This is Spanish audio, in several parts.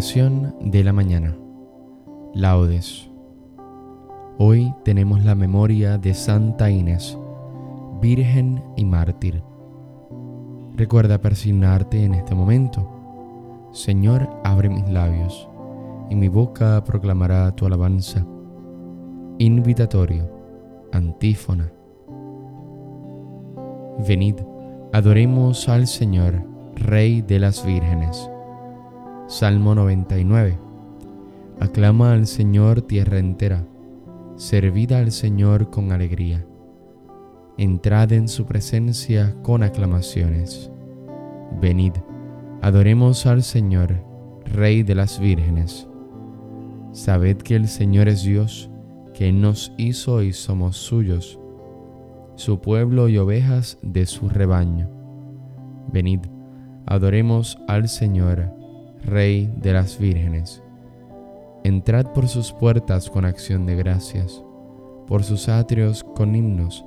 De la mañana. Laudes. Hoy tenemos la memoria de Santa Inés, Virgen y Mártir. Recuerda persignarte en este momento. Señor, abre mis labios, y mi boca proclamará tu alabanza. Invitatorio. Antífona. Venid, adoremos al Señor, Rey de las vírgenes. Salmo 99. Aclama al Señor tierra entera, servid al Señor con alegría. Entrad en su presencia con aclamaciones. Venid, adoremos al Señor, Rey de las vírgenes. Sabed que el Señor es Dios, que nos hizo y somos suyos, su pueblo y ovejas de su rebaño. Venid, adoremos al Señor, Rey de las vírgenes. Entrad por sus puertas con acción de gracias, por sus atrios con himnos,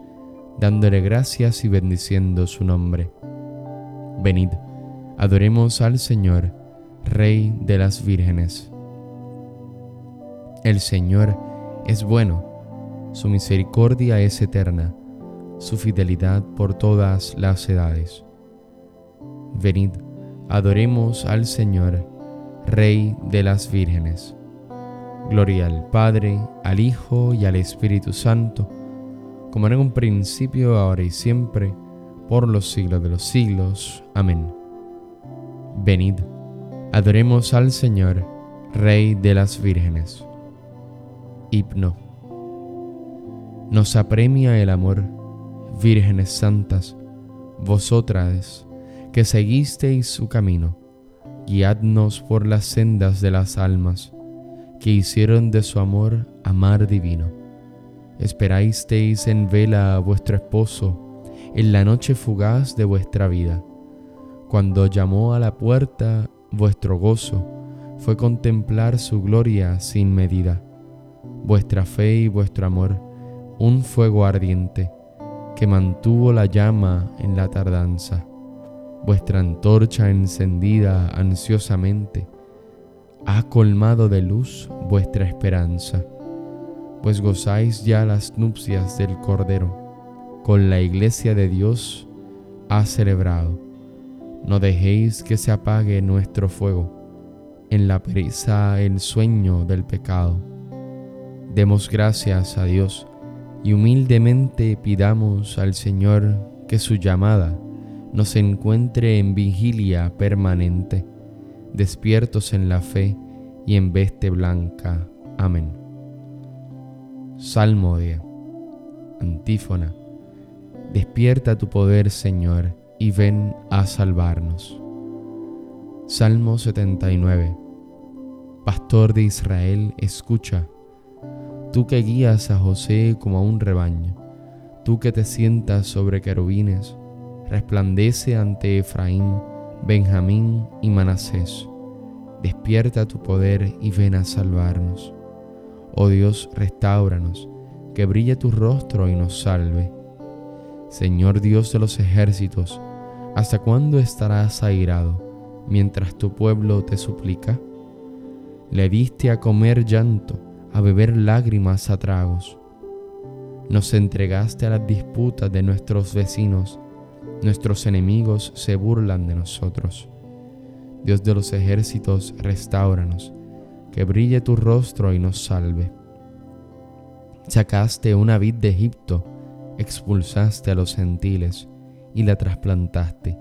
dándole gracias y bendiciendo su nombre. Venid, adoremos al Señor, Rey de las vírgenes. El Señor es bueno, su misericordia es eterna, su fidelidad por todas las edades. Venid, Adoremos al Señor, Rey de las vírgenes. Gloria al Padre, al Hijo y al Espíritu Santo, como en un principio, ahora y siempre, por los siglos de los siglos. Amén. Venid, adoremos al Señor, Rey de las vírgenes. Hipno. Nos apremia el amor, vírgenes santas, vosotras que seguisteis su camino, guiadnos por las sendas de las almas, que hicieron de su amor amar divino. Esperasteis en vela a vuestro esposo en la noche fugaz de vuestra vida. Cuando llamó a la puerta, vuestro gozo fue contemplar su gloria sin medida. Vuestra fe y vuestro amor, un fuego ardiente que mantuvo la llama en la tardanza vuestra antorcha encendida ansiosamente ha colmado de luz vuestra esperanza, pues gozáis ya las nupcias del Cordero, con la iglesia de Dios ha celebrado. No dejéis que se apague nuestro fuego, en la pereza el sueño del pecado. Demos gracias a Dios y humildemente pidamos al Señor que su llamada nos encuentre en vigilia permanente, despiertos en la fe y en veste blanca. Amén. Salmo de Antífona. Despierta tu poder, Señor, y ven a salvarnos. Salmo 79. Pastor de Israel, escucha. Tú que guías a José como a un rebaño, tú que te sientas sobre querubines, resplandece ante Efraín, Benjamín y Manasés. Despierta tu poder y ven a salvarnos. Oh Dios, restauranos, que brille tu rostro y nos salve. Señor Dios de los ejércitos, ¿hasta cuándo estarás airado mientras tu pueblo te suplica? Le diste a comer llanto, a beber lágrimas a tragos. Nos entregaste a las disputas de nuestros vecinos Nuestros enemigos se burlan de nosotros. Dios de los ejércitos, restauranos, que brille tu rostro y nos salve. Sacaste una vid de Egipto, expulsaste a los gentiles y la trasplantaste.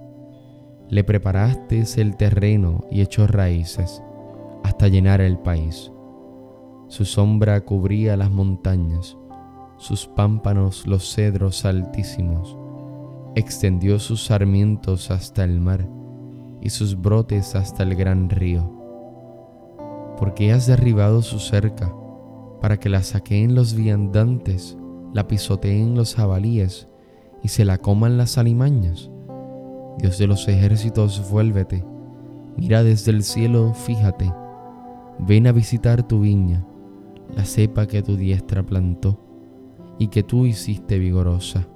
Le preparaste el terreno y echó raíces hasta llenar el país. Su sombra cubría las montañas, sus pámpanos los cedros altísimos extendió sus sarmientos hasta el mar y sus brotes hasta el gran río. Porque has derribado su cerca, para que la saqueen los viandantes, la pisoteen los jabalíes y se la coman las alimañas. Dios de los ejércitos, vuélvete, mira desde el cielo, fíjate, ven a visitar tu viña, la cepa que tu diestra plantó y que tú hiciste vigorosa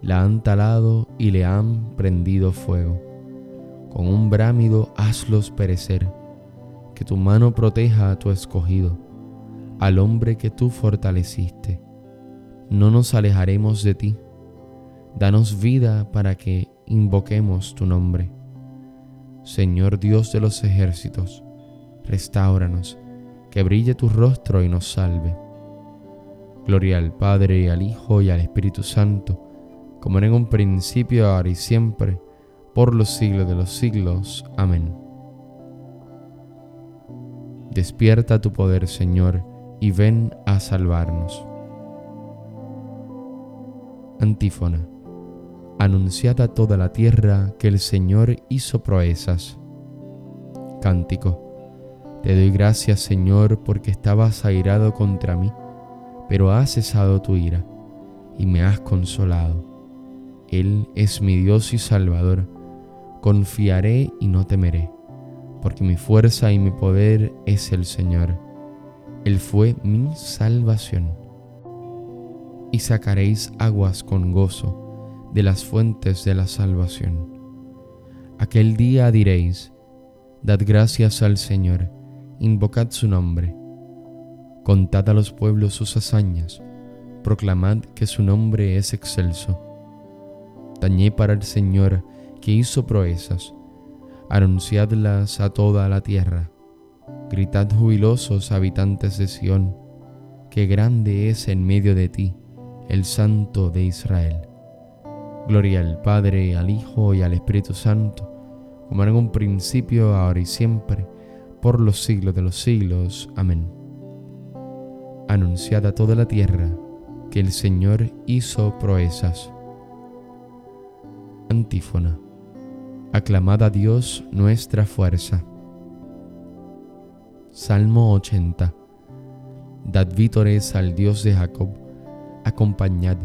la han talado y le han prendido fuego. Con un brámido hazlos perecer, que tu mano proteja a tu escogido, al hombre que tú fortaleciste. No nos alejaremos de ti. Danos vida para que invoquemos tu nombre. Señor Dios de los ejércitos, restauranos, que brille tu rostro y nos salve. Gloria al Padre, al Hijo y al Espíritu Santo, como en un principio, ahora y siempre, por los siglos de los siglos. Amén. Despierta tu poder, Señor, y ven a salvarnos. Antífona. Anunciad a toda la tierra que el Señor hizo proezas. Cántico. Te doy gracias, Señor, porque estabas airado contra mí, pero has cesado tu ira y me has consolado. Él es mi Dios y Salvador. Confiaré y no temeré, porque mi fuerza y mi poder es el Señor. Él fue mi salvación. Y sacaréis aguas con gozo de las fuentes de la salvación. Aquel día diréis, Dad gracias al Señor, invocad su nombre. Contad a los pueblos sus hazañas, proclamad que su nombre es excelso. Tañé para el Señor que hizo proezas, anunciadlas a toda la tierra. Gritad jubilosos habitantes de Sión, que grande es en medio de ti el Santo de Israel. Gloria al Padre, al Hijo y al Espíritu Santo, como en un principio, ahora y siempre, por los siglos de los siglos. Amén. Anunciad a toda la tierra que el Señor hizo proezas. Antífona. Aclamad a Dios nuestra fuerza. Salmo 80. Dad vítores al Dios de Jacob, acompañad,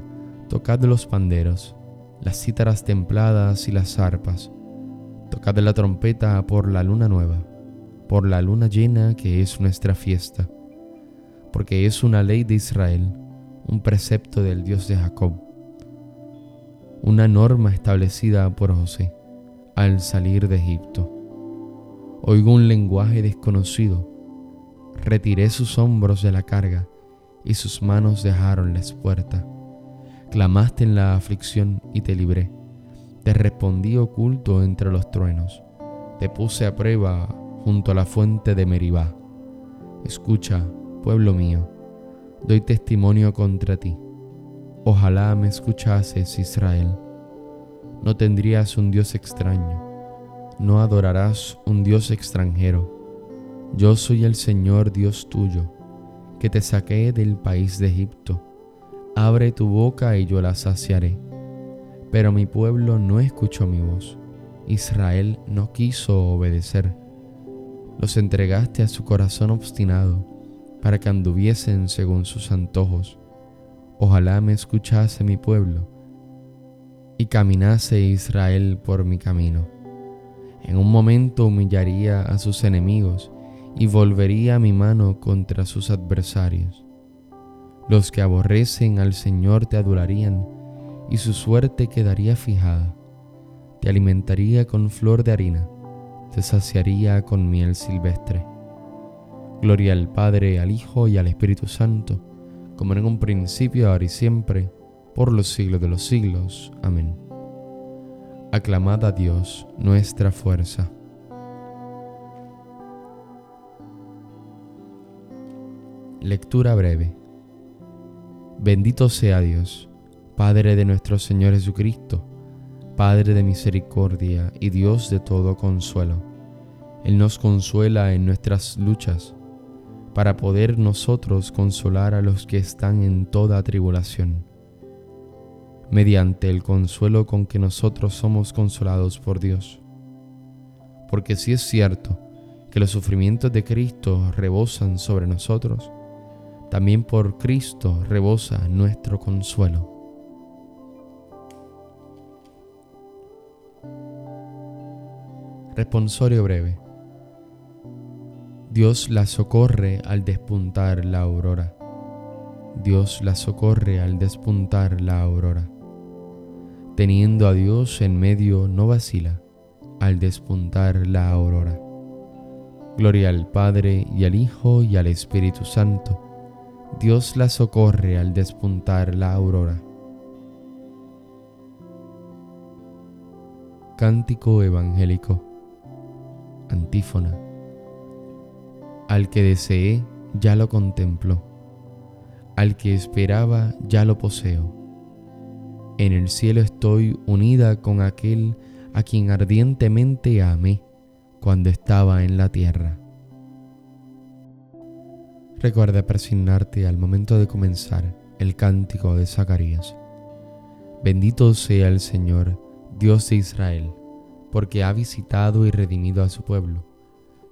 tocad los panderos, las cítaras templadas y las arpas, tocad la trompeta por la luna nueva, por la luna llena que es nuestra fiesta, porque es una ley de Israel, un precepto del Dios de Jacob una norma establecida por José al salir de Egipto. Oigo un lenguaje desconocido. Retiré sus hombros de la carga y sus manos dejaron la espuerta. Clamaste en la aflicción y te libré. Te respondí oculto entre los truenos. Te puse a prueba junto a la fuente de Meribá. Escucha, pueblo mío, doy testimonio contra ti Ojalá me escuchases, Israel. No tendrías un Dios extraño, no adorarás un Dios extranjero. Yo soy el Señor Dios tuyo, que te saqué del país de Egipto. Abre tu boca y yo la saciaré. Pero mi pueblo no escuchó mi voz. Israel no quiso obedecer. Los entregaste a su corazón obstinado, para que anduviesen según sus antojos Ojalá me escuchase mi pueblo y caminase Israel por mi camino. En un momento humillaría a sus enemigos y volvería mi mano contra sus adversarios. Los que aborrecen al Señor te adorarían y su suerte quedaría fijada. Te alimentaría con flor de harina, te saciaría con miel silvestre. Gloria al Padre, al Hijo y al Espíritu Santo como en un principio, ahora y siempre, por los siglos de los siglos. Amén. Aclamad a Dios nuestra fuerza. Lectura breve. Bendito sea Dios, Padre de nuestro Señor Jesucristo, Padre de misericordia y Dios de todo consuelo. Él nos consuela en nuestras luchas para poder nosotros consolar a los que están en toda tribulación, mediante el consuelo con que nosotros somos consolados por Dios. Porque si es cierto que los sufrimientos de Cristo rebosan sobre nosotros, también por Cristo rebosa nuestro consuelo. Responsorio breve. Dios la socorre al despuntar la aurora. Dios la socorre al despuntar la aurora. Teniendo a Dios en medio no vacila al despuntar la aurora. Gloria al Padre y al Hijo y al Espíritu Santo. Dios la socorre al despuntar la aurora. Cántico Evangélico. Antífona. Al que deseé, ya lo contemplo. Al que esperaba, ya lo poseo. En el cielo estoy unida con aquel a quien ardientemente amé cuando estaba en la tierra. Recuerda persignarte al momento de comenzar el cántico de Zacarías. Bendito sea el Señor, Dios de Israel, porque ha visitado y redimido a su pueblo,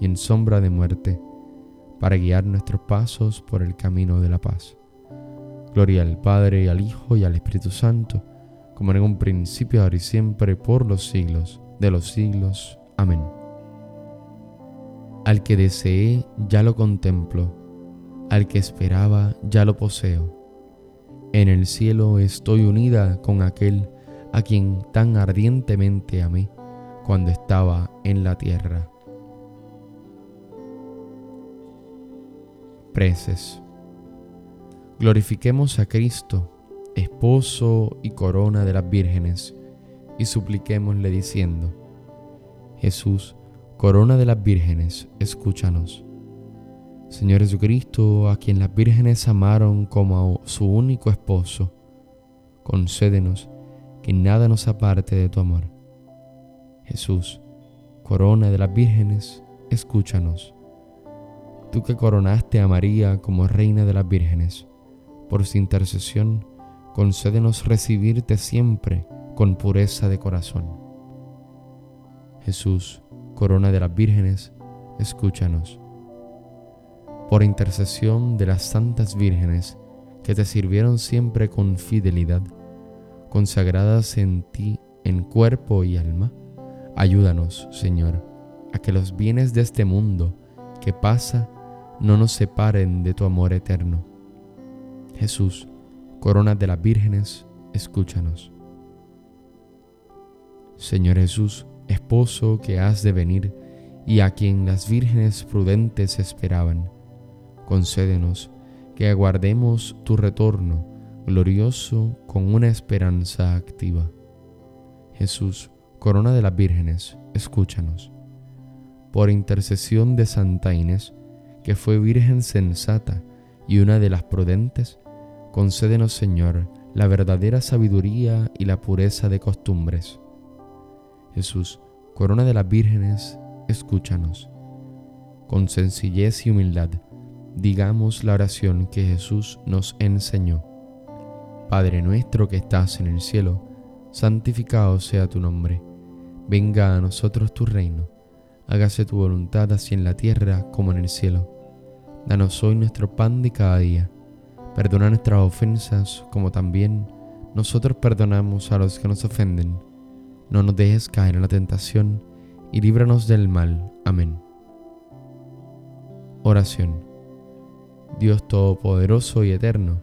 y en sombra de muerte, para guiar nuestros pasos por el camino de la paz. Gloria al Padre, al Hijo, y al Espíritu Santo, como en un principio, ahora y siempre, por los siglos de los siglos. Amén. Al que deseé, ya lo contemplo, al que esperaba, ya lo poseo. En el cielo estoy unida con aquel a quien tan ardientemente amé cuando estaba en la tierra. Glorifiquemos a Cristo, esposo y corona de las vírgenes, y supliquémosle diciendo, Jesús, Corona de las vírgenes, escúchanos. Señor Jesucristo, a quien las vírgenes amaron como a su único esposo, concédenos que nada nos aparte de tu amor. Jesús, corona de las vírgenes, escúchanos. Tú que coronaste a María como reina de las vírgenes, por su intercesión, concédenos recibirte siempre con pureza de corazón. Jesús, corona de las vírgenes, escúchanos. Por intercesión de las santas vírgenes que te sirvieron siempre con fidelidad, consagradas en ti en cuerpo y alma, ayúdanos, Señor, a que los bienes de este mundo que pasa no nos separen de tu amor eterno. Jesús, corona de las vírgenes, escúchanos. Señor Jesús, esposo que has de venir y a quien las vírgenes prudentes esperaban. Concédenos que aguardemos tu retorno glorioso con una esperanza activa. Jesús, corona de las vírgenes, escúchanos. Por intercesión de Santa Inés, que fue virgen sensata y una de las prudentes, concédenos, Señor, la verdadera sabiduría y la pureza de costumbres Jesús, corona de las vírgenes, escúchanos. Con sencillez y humildad, digamos la oración que Jesús nos enseñó. Padre nuestro que estás en el cielo, santificado sea tu nombre. Venga a nosotros tu reino. Hágase tu voluntad así en la tierra como en el cielo. Danos hoy nuestro pan de cada día. Perdona nuestras ofensas como también nosotros perdonamos a los que nos ofenden no nos dejes caer en la tentación y líbranos del mal. Amén. Oración. Dios Todopoderoso y Eterno,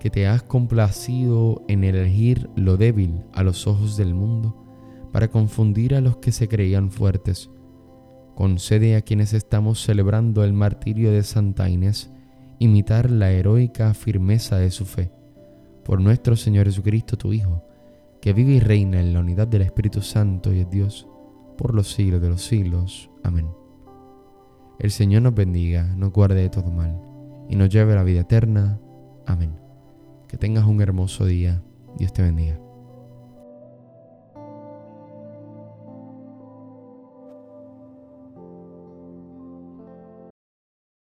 que te has complacido en elegir lo débil a los ojos del mundo para confundir a los que se creían fuertes, concede a quienes estamos celebrando el martirio de Santa Inés imitar la heroica firmeza de su fe. Por nuestro Señor Jesucristo, tu Hijo, que vive y reina en la unidad del Espíritu Santo y es Dios por los siglos de los siglos. Amén. el Señor nos bendiga, nos guarde de todo mal y nos lleve a la vida eterna. Amén. Que tengas un hermoso día. Dios te bendiga.